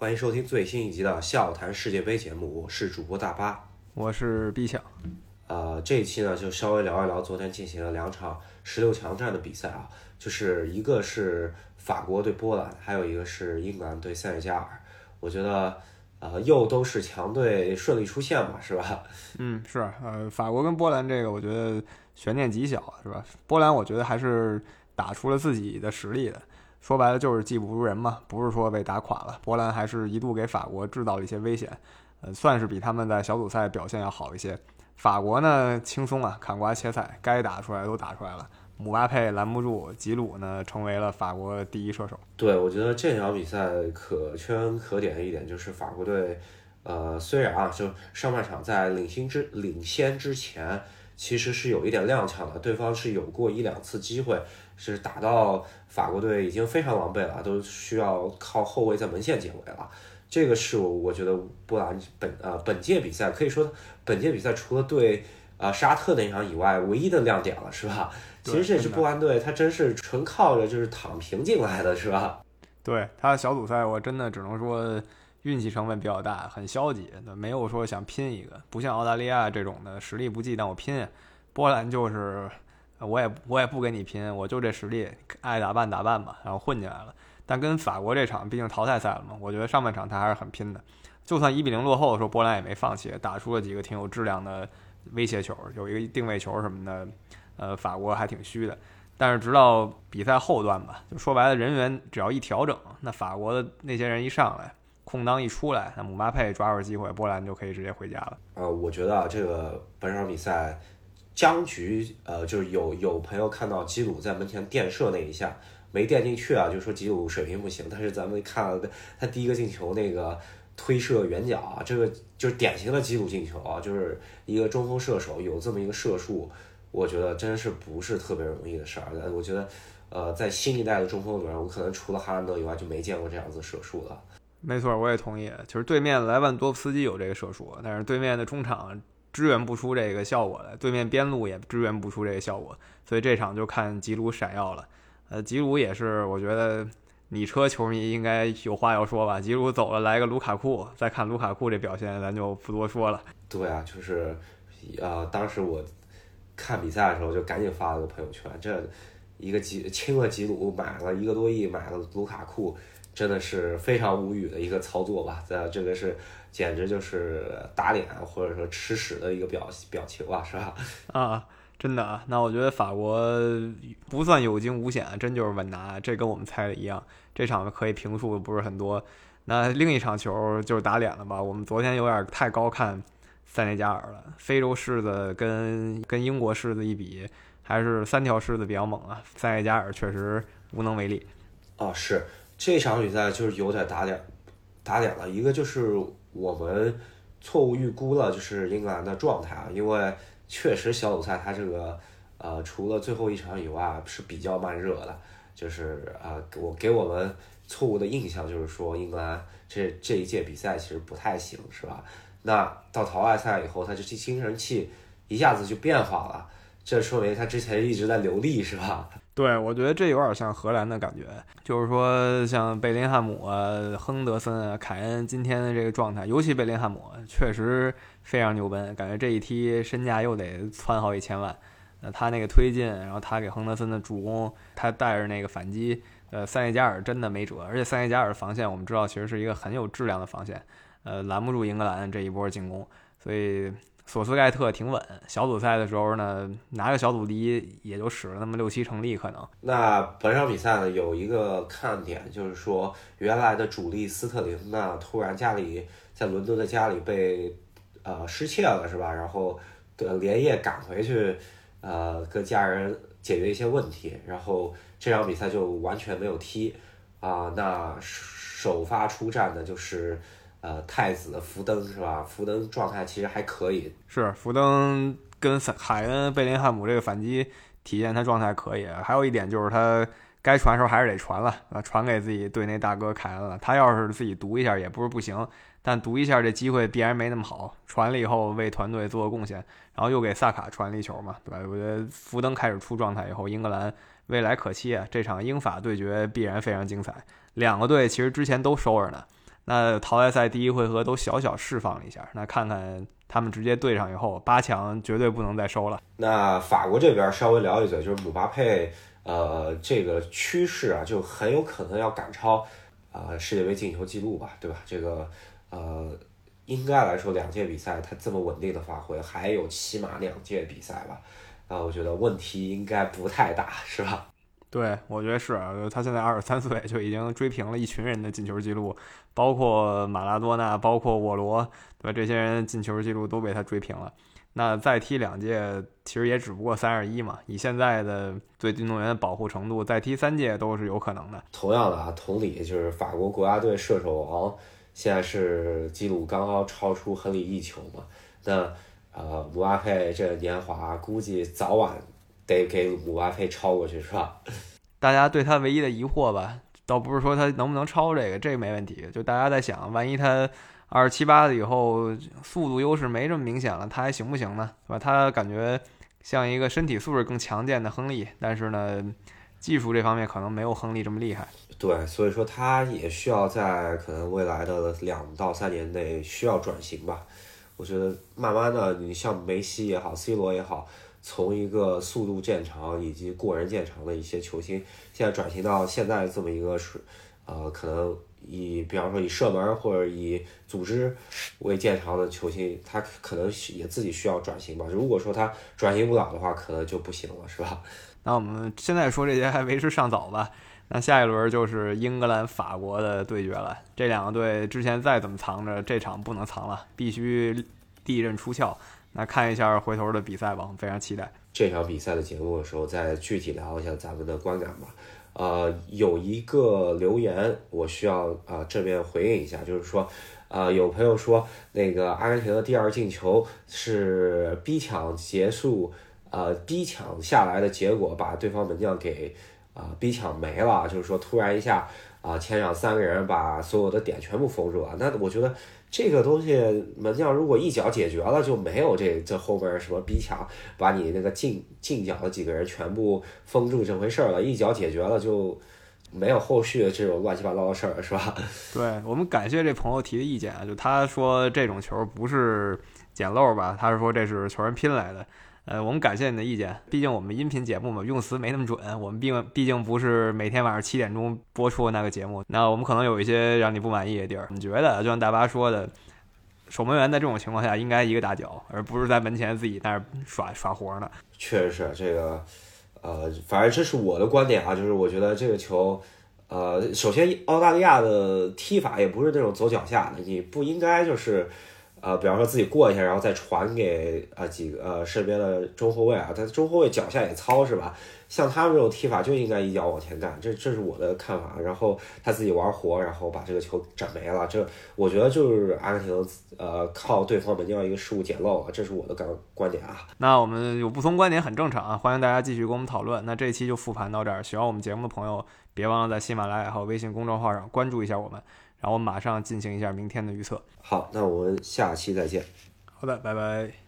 欢迎收听最新一集的《笑谈世界杯》节目，我是主播大巴，我是 B 强。呃，这一期呢，就稍微聊一聊昨天进行了两场十六强战的比赛啊，就是一个是法国对波兰，还有一个是英格兰对塞内加尔。我觉得，呃，又都是强队顺利出现嘛，是吧？嗯，是。呃，法国跟波兰这个，我觉得悬念极小，是吧？波兰我觉得还是打出了自己的实力的。说白了就是技不如人嘛，不是说被打垮了。波兰还是一度给法国制造了一些危险，呃，算是比他们在小组赛表现要好一些。法国呢轻松啊，砍瓜切菜，该打出来都打出来了。姆巴佩拦不住，吉鲁呢成为了法国第一射手。对，我觉得这场比赛可圈可点的一点就是法国队，呃，虽然啊，就上半场在领先之领先之前，其实是有一点踉跄的，对方是有过一两次机会。是打到法国队已经非常狼狈了，都需要靠后卫在门线解围了。这个是我我觉得波兰本呃本届比赛可以说本届比赛除了对呃沙特那场以外唯一的亮点了，是吧？其实这支波兰队他真是纯靠着就是躺平进来的，是吧？对他小组赛我真的只能说运气成分比较大，很消极，没有说想拼一个，不像澳大利亚这种的实力不济，但我拼。波兰就是。我也我也不跟你拼，我就这实力，爱打扮打扮吧，然后混进来了。但跟法国这场，毕竟淘汰赛了嘛，我觉得上半场他还是很拼的。就算一比零落后的时候，波兰也没放弃，打出了几个挺有质量的威胁球，有一个定位球什么的。呃，法国还挺虚的。但是直到比赛后段吧，就说白了，人员只要一调整，那法国的那些人一上来，空当一出来，那姆巴佩抓住机会，波兰就可以直接回家了。呃，我觉得啊这个本场比赛。僵局，呃，就是有有朋友看到基鲁在门前垫射那一下没垫进去啊，就说基鲁水平不行。但是咱们看了他第一个进球那个推射远角啊，这个就是典型的基鲁进球啊，就是一个中锋射手有这么一个射术，我觉得真是不是特别容易的事儿。我觉得，呃，在新一代的中锋里面，我可能除了哈兰德以外就没见过这样子射术了。没错，我也同意。就是对面莱万多夫斯基有这个射术，但是对面的中场。支援不出这个效果来，对面边路也支援不出这个效果，所以这场就看吉鲁闪耀了。呃，吉鲁也是，我觉得你车球迷应该有话要说吧。吉鲁走了，来个卢卡库，再看卢卡库这表现，咱就不多说了。对啊，就是，呃，当时我看比赛的时候就赶紧发了个朋友圈，这一个吉清了吉鲁，买了一个多亿，买了卢卡库，真的是非常无语的一个操作吧？这这个是。简直就是打脸或者说吃屎的一个表表情吧，是吧？啊，真的啊！那我觉得法国不算有惊无险，真就是稳拿，这跟我们猜的一样。这场可以评述的不是很多。那另一场球就是打脸了吧？我们昨天有点太高看塞内加尔了。非洲狮子跟跟英国狮子一比，还是三条狮子比较猛啊。塞内加尔确实无能为力。哦，是这场比赛就是有点打脸，打脸了。一个就是。我们错误预估了就是英格兰的状态啊，因为确实小组赛他这个呃除了最后一场以外是比较慢热的，就是啊我给我们错误的印象就是说英格兰这这一届比赛其实不太行是吧？那到淘汰赛以后，他这精神气一下子就变化了，这说明他之前一直在留力是吧？对，我觉得这有点像荷兰的感觉，就是说像贝林汉姆啊、亨德森啊、凯恩今天的这个状态，尤其贝林汉姆确实非常牛奔，感觉这一踢身价又得窜好几千万。那他那个推进，然后他给亨德森的助攻，他带着那个反击，呃，塞内加尔真的没辙。而且塞内加尔的防线我们知道其实是一个很有质量的防线，呃，拦不住英格兰这一波进攻，所以。索斯盖特挺稳，小组赛的时候呢，拿个小组第一也就使了那么六七成力可能。那本场比赛呢，有一个看点就是说，原来的主力斯特林呢，突然家里在伦敦的家里被呃失窃了，是吧？然后连夜赶回去，呃，跟家人解决一些问题，然后这场比赛就完全没有踢啊。那首发出战的就是。呃，太子福登是吧？福登状态其实还可以，是福登跟海恩、贝林汉姆这个反击体现他状态可以。还有一点就是他该传的时候还是得传了啊，传给自己队内大哥凯恩了。他要是自己读一下也不是不行，但读一下这机会必然没那么好。传了以后为团队做个贡献，然后又给萨卡传了一球嘛，对吧？我觉得福登开始出状态以后，英格兰未来可期啊！这场英法对决必然非常精彩。两个队其实之前都收着呢。那淘汰赛第一回合都小小释放了一下，那看看他们直接对上以后，八强绝对不能再收了。那法国这边稍微聊一嘴，就是姆巴佩，呃，这个趋势啊，就很有可能要赶超啊世界杯进球记录吧，对吧？这个呃，应该来说两届比赛他这么稳定的发挥，还有起码两届比赛吧，啊，我觉得问题应该不太大，是吧？对，我觉得是他现在二十三岁就已经追平了一群人的进球记录，包括马拉多纳，包括沃罗，对吧？这些人进球记录都被他追平了。那再踢两届，其实也只不过三十一嘛。以现在的对运动员的保护程度，再踢三届都是有可能的。同样的啊，同理，就是法国国家队射手王现在是记录刚刚超出亨利一球嘛？那呃，姆巴佩这年华，估计早晚。得给姆巴佩超过去是吧？大家对他唯一的疑惑吧，倒不是说他能不能超这个，这个没问题。就大家在想，万一他二十七八了以后，速度优势没这么明显了，他还行不行呢？对吧？他感觉像一个身体素质更强健的亨利，但是呢，技术这方面可能没有亨利这么厉害。对，所以说他也需要在可能未来的两到三年内需要转型吧。我觉得慢慢的，你像梅西也好，C 罗也好。从一个速度见长以及过人见长的一些球星，现在转型到现在这么一个是，呃，可能以比方说以射门或者以组织为见长的球星，他可能也自己需要转型吧。如果说他转型不了的话，可能就不行了，是吧？那我们现在说这些还为时尚早吧。那下一轮就是英格兰、法国的对决了。这两个队之前再怎么藏着，这场不能藏了，必须利刃出鞘。那看一下回头的比赛吧，我非常期待这场比赛的节目的时候再具体聊一下咱们的观感吧。呃，有一个留言我需要啊这边回应一下，就是说，呃，有朋友说那个阿根廷的第二进球是逼抢结束，呃，逼抢下来的结果把对方门将给啊逼抢没了，就是说突然一下啊前场三个人把所有的点全部封住了，那我觉得。这个东西门将如果一脚解决了，就没有这这后边什么逼抢，把你那个近近角的几个人全部封住这回事儿了。一脚解决了，就没有后续的这种乱七八糟的事儿，是吧？对我们感谢这朋友提的意见啊，就他说这种球不是捡漏吧，他是说这是球员拼来的。呃，我们感谢你的意见，毕竟我们音频节目嘛，用词没那么准。我们毕毕竟不是每天晚上七点钟播出的那个节目，那我们可能有一些让你不满意的地儿。你觉得，就像大巴说的，守门员在这种情况下应该一个大脚，而不是在门前自己在那耍耍活呢？确实是这个，呃，反正这是我的观点啊，就是我觉得这个球，呃，首先澳大利亚的踢法也不是那种走脚下的，你不应该就是。呃，比方说自己过一下，然后再传给呃几个呃身边的中后卫啊，他中后卫脚下也糙是吧？像他们这种踢法就应该一脚往前干，这这是我的看法。然后他自己玩活，然后把这个球斩没了，这我觉得就是阿根廷呃靠对方门将一个失误捡漏了，这是我的观观点啊。那我们有不同观点很正常啊，欢迎大家继续跟我们讨论。那这一期就复盘到这儿，喜欢我们节目的朋友别忘了在喜马拉雅和微信公众号上关注一下我们。然后我马上进行一下明天的预测。好，那我们下期再见。好的，拜拜。